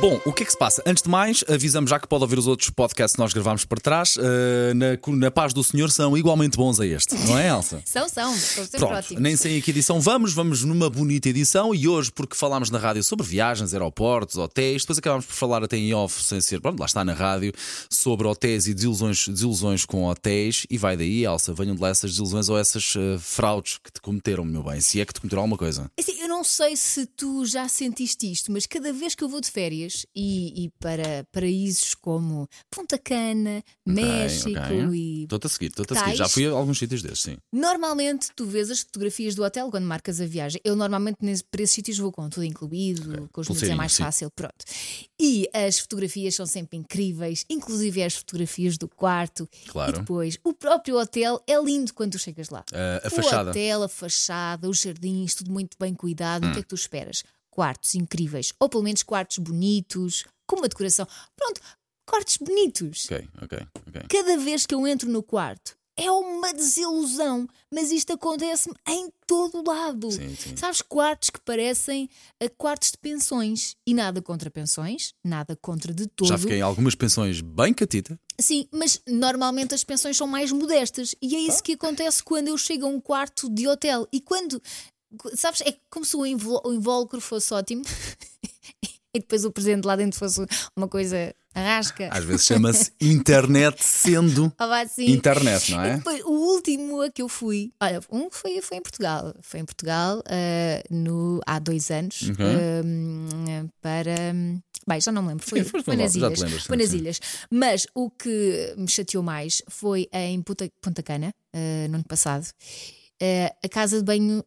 Bom, o que é que se passa? Antes de mais, avisamos já que pode ouvir os outros podcasts que nós gravámos para trás. eh, na, na paz do Senhor são igualmente bons a este, não é, Elsa? São, são, sempre Pronto, ótimos. nem sei em que edição vamos, vamos numa bonita edição e hoje, porque falámos na rádio sobre viagens, aeroportos, hotéis, depois acabámos por falar até em off, sem ser, pronto, lá está na rádio, sobre hotéis e desilusões, desilusões com hotéis. E vai daí, Elsa, venham de lá essas desilusões ou essas eh, fraudes que te cometeram, meu bem, se é que te cometeram alguma coisa. Assim, eu não sei se tu já sentiste isto, mas cada vez que eu vou de férias e, e para paraísos como Punta Cana, México ok. e. Estou-te a seguir, estou-te a seguir. Já fui a alguns sítios desses, sim. Normalmente tu vês as fotografias do hotel quando marcas a viagem. Eu normalmente para esses sítios vou com tudo incluído, com os minutos é mais sim. fácil, pronto. E as fotografias são sempre incríveis, inclusive as fotografias do quarto. Claro. E depois, o próprio hotel é lindo quando tu chegas lá. Ah, a o fachada. hotel, a fachada, os jardins, tudo muito bem cuidado. Hum. O que é que tu esperas? Quartos incríveis, ou pelo menos quartos bonitos, com uma decoração. Pronto, quartos bonitos. Ok, ok, ok. Cada vez que eu entro no quarto é uma desilusão, mas isto acontece-me em todo lado. Sim, sim. Sabes, quartos que parecem eh, quartos de pensões e nada contra pensões, nada contra de todo. Já fiquei em algumas pensões bem catita. Sim, mas normalmente as pensões são mais modestas e é Ah. isso que acontece quando eu chego a um quarto de hotel e quando, sabes, é como se o invólucro fosse ótimo e depois o presente lá dentro fosse uma coisa arrasca. Às vezes chama-se internet sendo Ah, internet, não é? depois, o último a que eu fui, olha, um foi, foi em Portugal. Foi em Portugal ah, no, há dois anos ah, para. Bem, já não me lembro, foi, Sim, foi nas ilhas. lembras, sim, foi nas sim. ilhas. Mas o que me chateou mais foi em Punta, Punta Cana, ah, no ano passado. A casa de banho,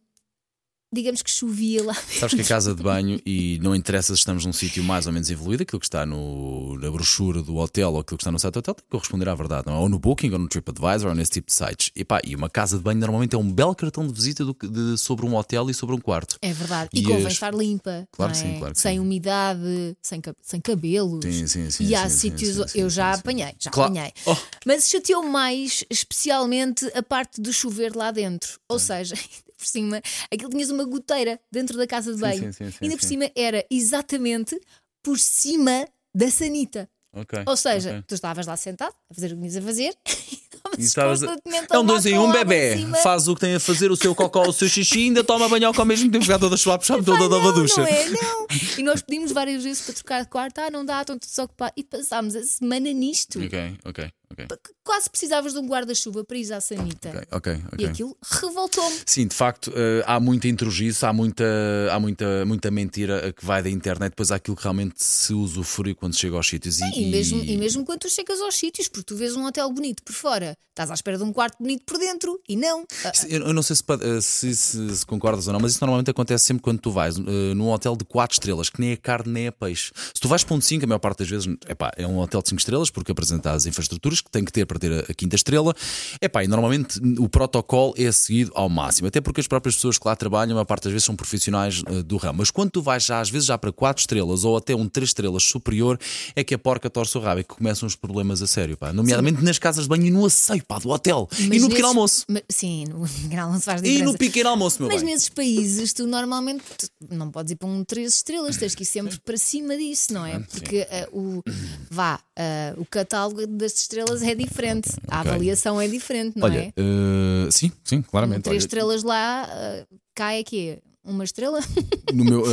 digamos que chovia lá. Sabes que a casa de banho, e não interessa se estamos num sítio mais ou menos evoluído, aquilo que está no, na brochura do hotel ou aquilo que está no site do hotel tem que corresponder à verdade, não é? Ou no Booking, ou no TripAdvisor, ou nesse tipo de sites. E, pá, e uma casa de banho normalmente é um belo cartão de visita do de- sobre um hotel e sobre um quarto. É verdade. E, E convém as- estar limpa. Claro não que sim, é? claro que sem sim. umidade, sem, sem cabelos. Sim, sim, sim, E há sim, sítios. sim, sim, eu já apanhei, já Claro. apanhei. Oh. Mas chateou mais, especialmente, a parte de chover lá dentro. Ou seja, por cima, aquilo tinhas uma goteira dentro da casa de banho. sim, sim, sim, Ainda por cima era exatamente por cima da sanita. Ok. Ou seja, ok. tu estavas lá sentado a fazer o que tinhas a fazer E estavas a- É um dois em um bebê. Faz o que tem a fazer, o seu cocó, o seu xixi, ainda toma banho ao mesmo tempo, toda suave, puxar toda Pá, a nova não, ducha. Não é, não. E nós pedimos várias vezes para trocar de quarto, ah, não dá, estão todos ocupados. E passámos a semana nisto. Ok, ok, ok. Porque Quase precisavas de um guarda-chuva para ir à sanita. Ok, ok. E aquilo revoltou-me. Sim, de facto, eh, há muita intrugice, há muita, há muita, muita mentira eh, que vai da internet, depois há aquilo que realmente se usufrui quando chega aos sítios. E mesmo, e mesmo quando tu chegas aos sítios, porque tu vês um hotel bonito por fora, estás à espera de um quarto bonito por dentro e não. Ah, Eu não sei se, eh, se- se- se concordas ou não, mas isso normalmente acontece sempre quando tu vais num hotel de 4 estrelas, que nem é carne nem é peixe. Se tu vais para um de 5, a maior parte das vezes epá, é um hotel de 5 estrelas, porque apresenta as infraestruturas que tem que ter para ter a, quinta estrela. Epá, e normalmente o protocolo é seguido ao máximo, até porque as próprias pessoas que lá trabalham, a maior parte das vezes são profissionais eh, do ramo. Mas quando tu vais já, às vezes, já para 4 estrelas ou até um 3 estrelas superior, é que a porca torce o rabo e que começam os problemas a sério, pá. Nomeadamente nas casas de banho e no asseio, pá, do hotel. e mas no nesses- pequeno almoço. mas- sim, no pequeno almoço faz E diferença. no pequeno almoço, meu Mas bem. nesses países, tu normalmente não podes ir para um 3 estrelas, tens que ir sempre para cima disso, não é? Porque ah, o, vá, ah, o catálogo das estrelas é diferente, a Ok. avaliação é diferente, não Olha, é? eh, sim, sim, claramente. 3 Olha, estrelas lá ah, cai aqui. Uma estrela? no meu,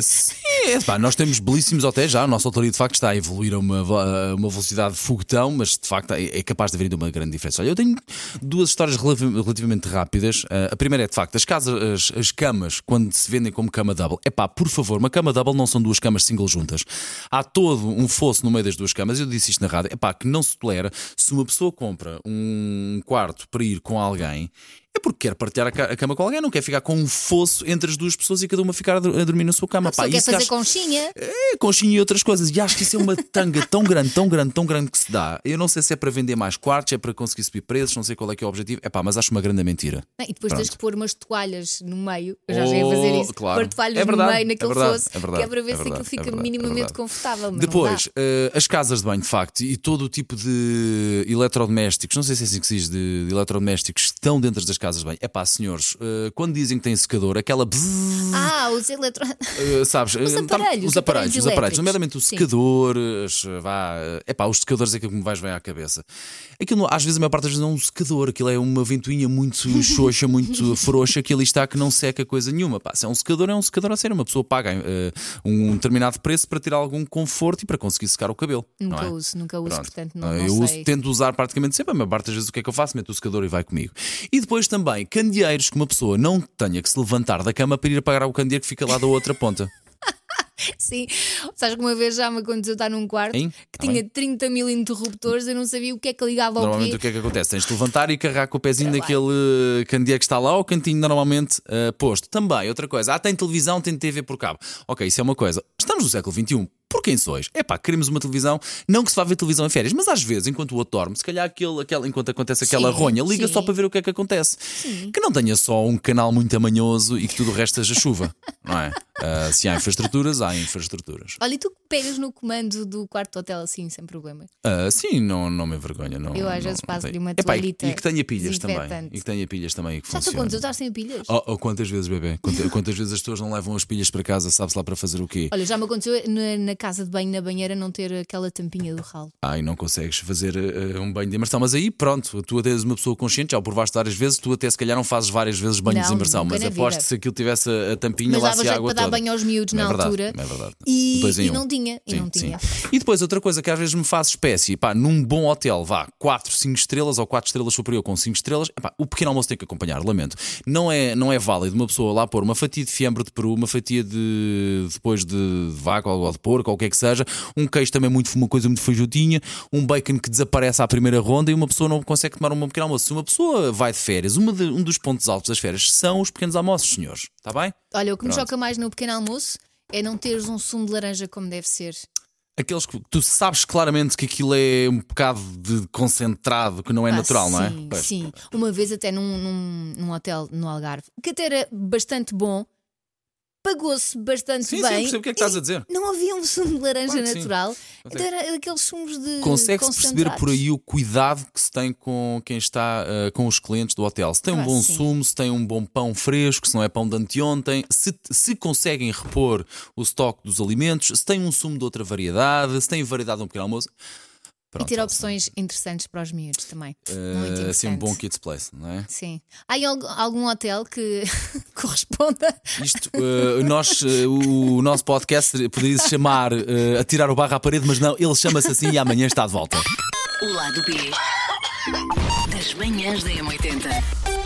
sim, é, pá, nós temos belíssimos hotéis já. A nossa autoria de facto está a evoluir a uma, a uma velocidade de foguetão, mas de facto é, é capaz de haver ainda uma grande diferença. Olha, eu tenho duas histórias relativ- relativamente rápidas. Eh, a primeira é de facto as casas, as, as camas, quando se vendem como cama double. É pá, por favor, uma cama double não são duas camas single juntas. Há todo um fosso no meio das duas camas. Eu disse isto na rádio. É pá, que não se tolera se uma pessoa compra um quarto para ir com alguém. É porque quer partilhar a ca- a cama com alguém, não quer ficar com um fosso entre as duas pessoas e cada uma ficar a dormir na sua cama. Pá, quer fazer acho- conchinha? é, conchinha e outras coisas. E acho que isso é uma tanga tão grande, tão grande, tão grande que se dá. Eu não sei se é para vender mais quartos, é para conseguir subir preços, não sei qual é que é o objetivo. É pá, mas acho uma grande mentira. E depois tens Pronto. que pôr umas toalhas no meio. Eu já já ia fazer Oh, isso. claro. Pôr toalhas É verdade, no meio naquele é verdade, fosso, é verdade, que é para ver é se aquilo fica é verdade, é minimamente confortável. Depois, eh, as casas de banho, de facto, e todo o tipo de eletrodomésticos, não sei se é assim que se diz, de, de eletrodomésticos estão dentro das casas casas bem. É pá, senhores, eh, quando dizem que tem secador, aquela. bzzz, Ah, os eletrônicos. eh, sabes, Os eh, tá- aparelhos, os os aparelhos aparelhos, os aparelhos, nomeadamente o Sim. secador, vá, é pá, os secadores é aquilo que me vais bem à cabeça. Aquilo, às vezes, a maior parte das vezes não é um secador, aquilo é uma ventoinha muito xoxa, muito frouxa, que ali está que não seca coisa nenhuma. Pá, se é um secador, é um secador a sério. Uma pessoa paga eh, um determinado preço para ter algum conforto e para conseguir secar o cabelo. Nunca é? uso, nunca uso, Pronto. portanto não, Ah, não eu uso- sei. tento usar praticamente sempre, a maior parte das vezes o que é que eu faço? Meto o secador e vai comigo. E depois também candeeiros que uma pessoa não tenha que se levantar da cama para ir apagar o candeeiro que fica lá da outra ponta. Sim, sabes que uma vez já me aconteceu estar num quarto Hein? que Tá tinha bem. 30 mil interruptores, eu não sabia o que é que ligava ao Normalmente quê. o que é que acontece? Tens de levantar e carregar com o pezinho Trabalho. daquele candeeiro que está lá ao cantinho normalmente ah, posto. Também, outra coisa, ah, tem televisão, tem TV por cabo. Ok, isso é uma coisa. Estamos no século XXI. Por quem sois? É pá, queremos uma televisão, não que se vá ver televisão em férias, mas às vezes, enquanto o outro dorme, se calhar aquele, aquele, enquanto acontece aquela Sim, ronha, liga sim. só para ver o que é que acontece. Que não tenha só um canal muito amanhoso e que tudo o resto seja chuva, não é? Ah, se há infraestruturas, há infraestruturas. Olha, e tu pegas no comando do quarto do hotel assim, sem problema. Ah, sim, não, não me envergonha. Não, Eu às vezes passo-lhe uma Epá, e- toalhita E que tenha pilhas também. E que tenha pilhas também. Que Já te funcione. aconteceu estar sem pilhas? Oh, oh, quantas vezes, bebê? Quantas, quantas vezes as pessoas não levam as pilhas para casa, sabe-se lá para fazer o quê? Olha, já me aconteceu na, na casa de banho, na banheira, não ter aquela tampinha do ralo. Ai, não consegues fazer eh, um banho de imersão. Mas aí, pronto, tu até és uma pessoa consciente, já o provaste várias vezes, tu até se calhar não fazes várias vezes banho de Não, imersão, nunca mas aposto se aquilo tivesse a, a tampinha Mas lá se a água para dar aos miúdos É na verdade, altura. É verdade. E, e um. não tinha, e Sim, não tinha. E depois outra coisa que às vezes me faz espécie, pá, num bom hotel, vá, 4, 5 estrelas ou 4 estrelas superior com 5 estrelas, epá, o pequeno almoço tem que acompanhar, lamento. Não é, não é válido uma pessoa lá pôr uma fatia de fiambre de peru, uma fatia de depois de, vaca ou de porco, ou o que é que seja, um queijo também muito, uma coisa muito feijutinha, um bacon que desaparece à primeira ronda e uma pessoa não consegue tomar um pequeno almoço. Se uma pessoa vai de férias, de- um dos pontos altos das férias são os pequenos almoços, senhores. Está bem? Olha, o que me Pronto. choca mais no pequeno almoço é não teres um sumo de laranja como deve ser. Aqueles que tu sabes claramente que aquilo é um bocado de concentrado, que não é Ah, natural, não é? sim, Pois. Sim, uma vez até num, num, num hotel no Algarve, que até era bastante bom, pagou-se bastante Sim, sim, bem. percebo o que é que estás a dizer. Não havia um sumo de laranja Claro sim. natural, então era aqueles sumos de. Consegue-se perceber por aí o cuidado que se tem com quem está uh, com os clientes do hotel. Se tem um Ah, bom sim. sumo, se tem um bom pão fresco, se não é pão de anteontem, se, se conseguem repor o estoque dos alimentos, se tem um sumo de outra variedade, se tem variedade de um pequeno almoço. E Pronto, ter é opções interessantes para os miúdos também. Uh, assim um bom kids place, não é? Sim. Há algum hotel que corresponda? Isto, uh, nós, uh, o nosso podcast poderia se chamar uh, A Tirar o Barro à Parede, mas não, ele chama-se assim e amanhã está de volta. O lado B das manhãs da M80.